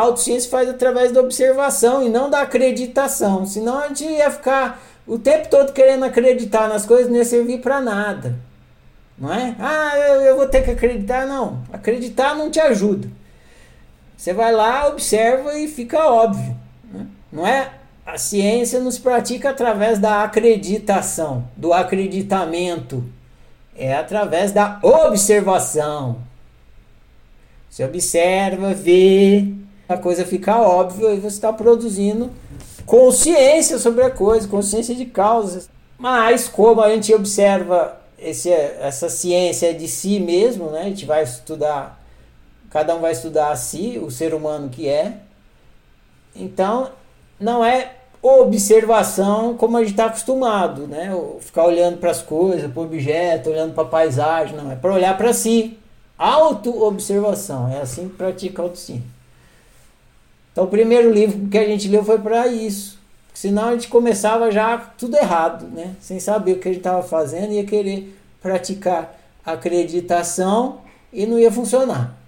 A autociência faz através da observação e não da acreditação. Senão a gente ia ficar o tempo todo querendo acreditar nas coisas, não ia servir para nada. Não é? Ah, eu, eu vou ter que acreditar. Não. Acreditar não te ajuda. Você vai lá, observa e fica óbvio. Né? Não é? A ciência nos pratica através da acreditação, do acreditamento. É através da observação. Você observa, vê, a coisa fica óbvia e você está produzindo consciência sobre a coisa, consciência de causas. Mas como a gente observa esse, essa ciência de si mesmo, né? A gente vai estudar, cada um vai estudar a si, o ser humano que é. Então, não é observação como a gente está acostumado, né? Ficar olhando para as coisas, para o objeto, olhando para a paisagem, não, é para olhar para si. Auto-observação, é assim que pratica a autociência. Então, o primeiro livro que a gente leu foi para isso. Senão a gente começava já tudo errado, né? Sem saber o que a gente estava fazendo, ia querer praticar acreditação e não ia funcionar.